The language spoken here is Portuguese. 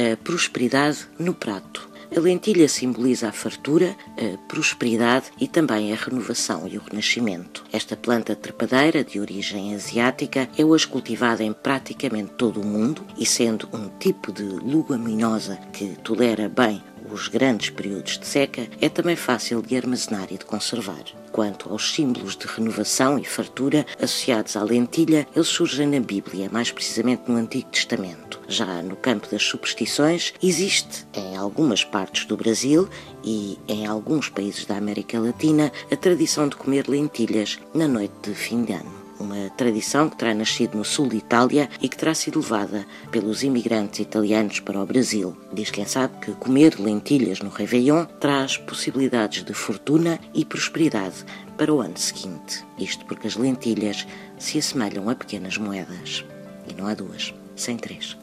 a prosperidade no prato. A lentilha simboliza a fartura, a prosperidade e também a renovação e o renascimento. Esta planta trepadeira, de origem asiática, é hoje cultivada em praticamente todo o mundo e, sendo um tipo de leguminosa que tolera bem os grandes períodos de seca, é também fácil de armazenar e de conservar. Quanto aos símbolos de renovação e fartura associados à lentilha, eles surgem na Bíblia, mais precisamente no Antigo Testamento. Já no campo das superstições, existe em algumas partes do Brasil e em alguns países da América Latina a tradição de comer lentilhas na noite de fim de ano uma tradição que terá nascido no sul de Itália e que terá sido levada pelos imigrantes italianos para o Brasil. Diz quem sabe que comer lentilhas no Réveillon traz possibilidades de fortuna e prosperidade para o ano seguinte. Isto porque as lentilhas se assemelham a pequenas moedas. E não há duas, sem três.